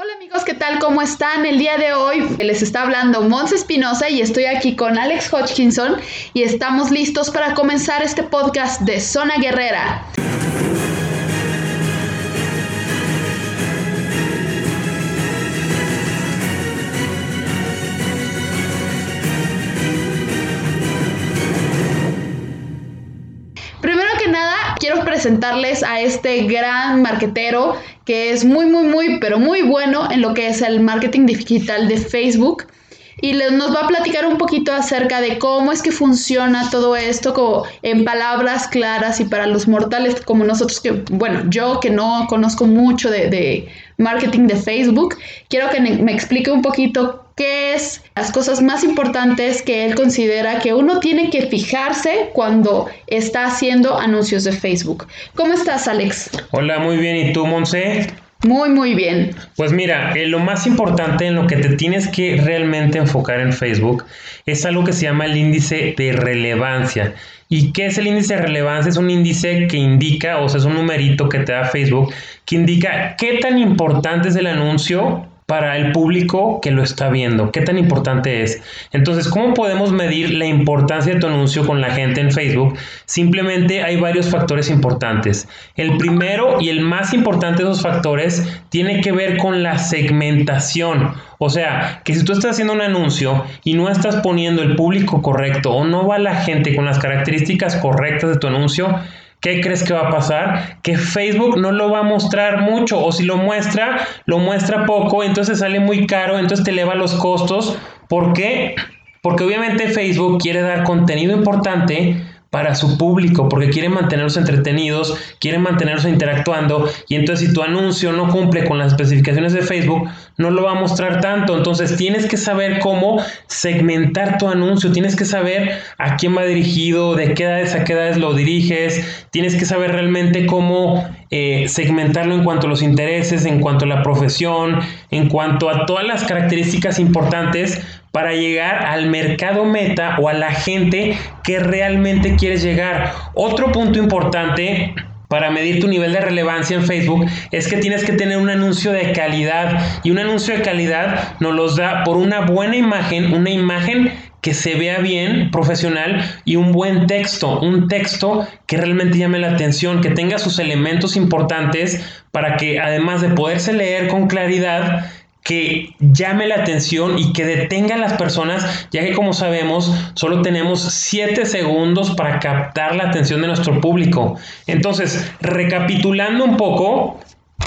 Hola amigos, ¿qué tal? ¿Cómo están? El día de hoy les está hablando Mons Espinosa y estoy aquí con Alex Hodgkinson y estamos listos para comenzar este podcast de Zona Guerrera. Presentarles a este gran marquetero que es muy, muy, muy, pero muy bueno en lo que es el marketing digital de Facebook. Y nos va a platicar un poquito acerca de cómo es que funciona todo esto como en palabras claras y para los mortales como nosotros, que bueno, yo que no conozco mucho de, de marketing de Facebook, quiero que me explique un poquito qué es las cosas más importantes que él considera que uno tiene que fijarse cuando está haciendo anuncios de Facebook. ¿Cómo estás, Alex? Hola, muy bien. ¿Y tú, Monse? Muy, muy bien. Pues mira, eh, lo más importante en lo que te tienes que realmente enfocar en Facebook es algo que se llama el índice de relevancia. ¿Y qué es el índice de relevancia? Es un índice que indica, o sea, es un numerito que te da Facebook, que indica qué tan importante es el anuncio para el público que lo está viendo? ¿Qué tan importante es? Entonces, ¿cómo podemos medir la importancia de tu anuncio con la gente en Facebook? Simplemente hay varios factores importantes. El primero y el más importante de esos factores tiene que ver con la segmentación. O sea, que si tú estás haciendo un anuncio y no estás poniendo el público correcto o no va la gente con las características correctas de tu anuncio, ¿Qué crees que va a pasar? Que Facebook no lo va a mostrar mucho o si lo muestra, lo muestra poco, entonces sale muy caro, entonces te eleva los costos. ¿Por qué? Porque obviamente Facebook quiere dar contenido importante para su público, porque quieren mantenerlos entretenidos, quieren mantenerlos interactuando, y entonces si tu anuncio no cumple con las especificaciones de Facebook, no lo va a mostrar tanto. Entonces tienes que saber cómo segmentar tu anuncio, tienes que saber a quién va dirigido, de qué edades a qué edades lo diriges, tienes que saber realmente cómo eh, segmentarlo en cuanto a los intereses, en cuanto a la profesión, en cuanto a todas las características importantes para llegar al mercado meta o a la gente que realmente quieres llegar. Otro punto importante para medir tu nivel de relevancia en Facebook es que tienes que tener un anuncio de calidad y un anuncio de calidad nos los da por una buena imagen, una imagen que se vea bien, profesional y un buen texto, un texto que realmente llame la atención, que tenga sus elementos importantes para que además de poderse leer con claridad, que llame la atención y que detenga a las personas, ya que como sabemos, solo tenemos 7 segundos para captar la atención de nuestro público. Entonces, recapitulando un poco,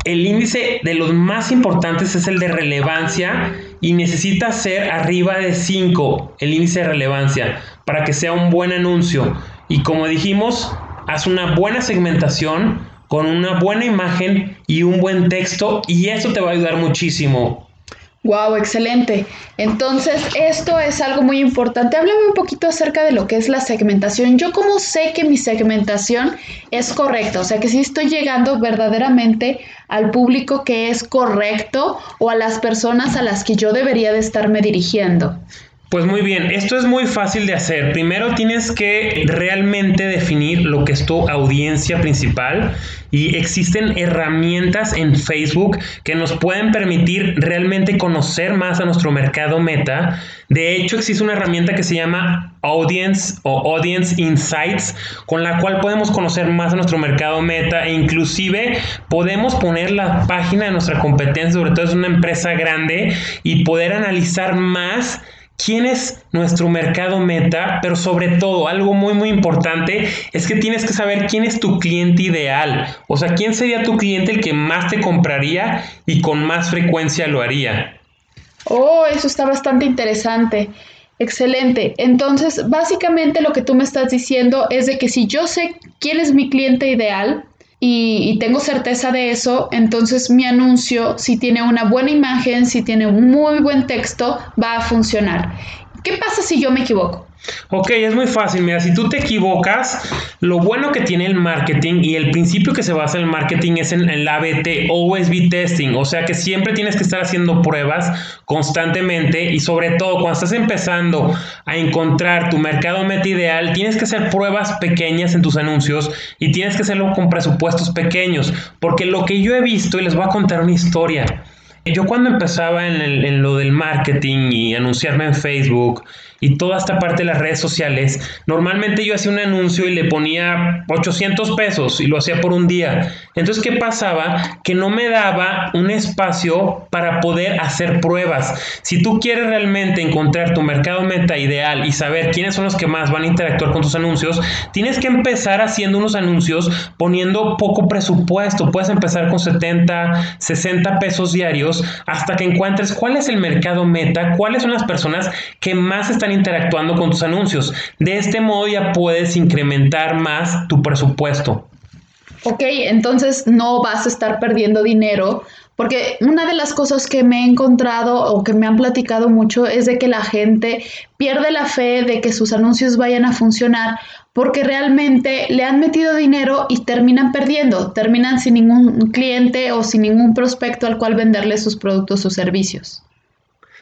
el índice de los más importantes es el de relevancia y necesita ser arriba de 5 el índice de relevancia para que sea un buen anuncio. Y como dijimos, haz una buena segmentación con una buena imagen y un buen texto y eso te va a ayudar muchísimo. Wow, excelente. Entonces, esto es algo muy importante. Háblame un poquito acerca de lo que es la segmentación. Yo cómo sé que mi segmentación es correcta, o sea, que si estoy llegando verdaderamente al público que es correcto o a las personas a las que yo debería de estarme dirigiendo. Pues muy bien, esto es muy fácil de hacer. Primero tienes que realmente definir lo que es tu audiencia principal y existen herramientas en Facebook que nos pueden permitir realmente conocer más a nuestro mercado meta. De hecho, existe una herramienta que se llama Audience o Audience Insights, con la cual podemos conocer más a nuestro mercado meta e inclusive podemos poner la página de nuestra competencia, sobre todo es una empresa grande, y poder analizar más quién es nuestro mercado meta, pero sobre todo algo muy muy importante es que tienes que saber quién es tu cliente ideal, o sea, quién sería tu cliente el que más te compraría y con más frecuencia lo haría. Oh, eso está bastante interesante. Excelente. Entonces, básicamente lo que tú me estás diciendo es de que si yo sé quién es mi cliente ideal, y, tengo certeza de eso, entonces mi anuncio, si tiene una buena imagen, si tiene un muy buen texto, va a funcionar. ¿Qué pasa si yo me equivoco? Ok, es muy fácil. Mira, si tú te equivocas, lo bueno que tiene el marketing y el principio que se basa en el marketing es en el ABT, OSB testing. O sea que siempre tienes que estar haciendo pruebas constantemente y sobre todo cuando estás empezando a encontrar tu mercado meta ideal, tienes que hacer pruebas pequeñas en tus anuncios y tienes que hacerlo con presupuestos pequeños. Porque lo que yo he visto, y les voy a contar una historia. Yo cuando empezaba en, en lo del marketing y anunciarme en Facebook, y toda esta parte de las redes sociales, normalmente yo hacía un anuncio y le ponía 800 pesos y lo hacía por un día. Entonces, ¿qué pasaba? Que no me daba un espacio para poder hacer pruebas. Si tú quieres realmente encontrar tu mercado meta ideal y saber quiénes son los que más van a interactuar con tus anuncios, tienes que empezar haciendo unos anuncios poniendo poco presupuesto. Puedes empezar con 70, 60 pesos diarios hasta que encuentres cuál es el mercado meta, cuáles son las personas que más están interactuando con tus anuncios. De este modo ya puedes incrementar más tu presupuesto. Ok, entonces no vas a estar perdiendo dinero porque una de las cosas que me he encontrado o que me han platicado mucho es de que la gente pierde la fe de que sus anuncios vayan a funcionar porque realmente le han metido dinero y terminan perdiendo, terminan sin ningún cliente o sin ningún prospecto al cual venderle sus productos o servicios.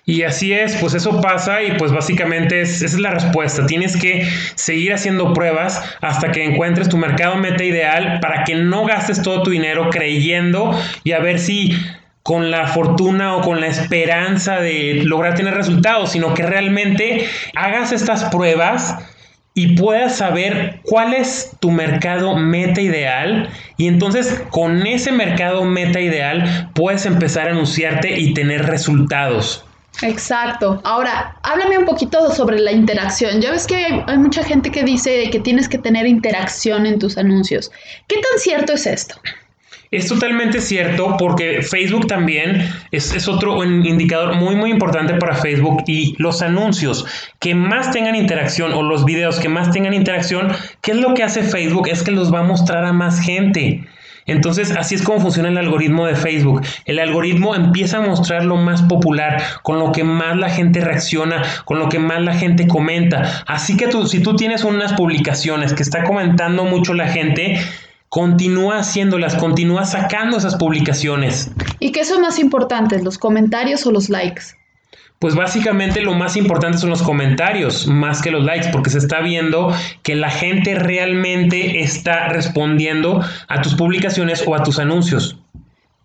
Y así es, pues eso pasa y pues básicamente esa es la respuesta. Tienes que seguir haciendo pruebas hasta que encuentres tu mercado meta ideal para que no gastes todo tu dinero creyendo y a ver si con la fortuna o con la esperanza de lograr tener resultados, sino que realmente hagas estas pruebas y puedas saber cuál es tu mercado meta ideal y entonces con ese mercado meta ideal puedes empezar a anunciarte y tener resultados. Exacto. Ahora, háblame un poquito sobre la interacción. Ya ves que hay, mucha gente que dice que tienes que tener interacción en tus anuncios. ¿Qué tan cierto es esto? Es totalmente cierto porque Facebook también es, es, otro indicador muy muy importante para Facebook y los anuncios que más tengan interacción o los videos que más tengan interacción, ¿qué es lo que hace Facebook? Es que los va a mostrar a más gente. Entonces, así es como funciona el algoritmo de Facebook. El algoritmo empieza a mostrar lo más popular, con lo que más la gente reacciona, con lo que más la gente comenta. Así que tú, si tú tienes unas publicaciones que está comentando mucho la gente, continúa haciéndolas, continúa sacando esas publicaciones. ¿Y qué son más importantes, los comentarios o los likes? Pues básicamente lo más importante son los comentarios, más que los likes, porque se está viendo que la gente realmente está respondiendo a tus publicaciones o a tus anuncios.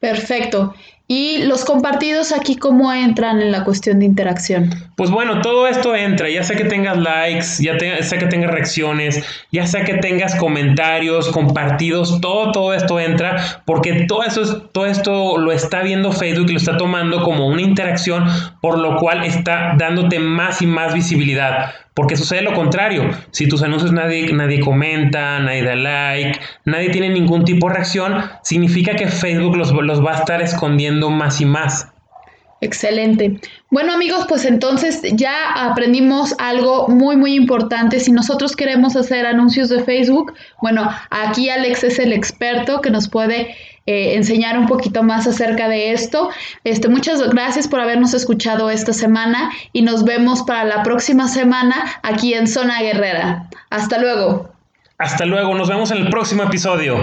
Perfecto. ¿Y los compartidos aquí cómo entran en la cuestión de interacción? Pues bueno, todo esto entra, ya sea que tengas likes, ya sea que tengas reacciones, ya sea que tengas comentarios, compartidos, todo, todo esto entra, porque todo, eso todo esto lo está viendo Facebook lo está tomando como una interacción, por lo cual está dándote más y más visibilidad. Porque sucede lo contrario. Si tus anuncios nadie, nadie comenta, nadie da like, nadie tiene ningún tipo de reacción, significa que Facebook los, los va a estar escondiendo más y más. Excelente. Bueno amigos, pues entonces ya aprendimos algo muy muy importante. Si nosotros queremos hacer anuncios de Facebook, bueno, aquí Alex es el experto que nos puede eh, enseñar un poquito más acerca de esto. Este, muchas gracias por habernos escuchado esta semana y nos vemos para la próxima semana aquí en Zona Guerrera. Hasta luego. Hasta luego, nos vemos en el próximo episodio.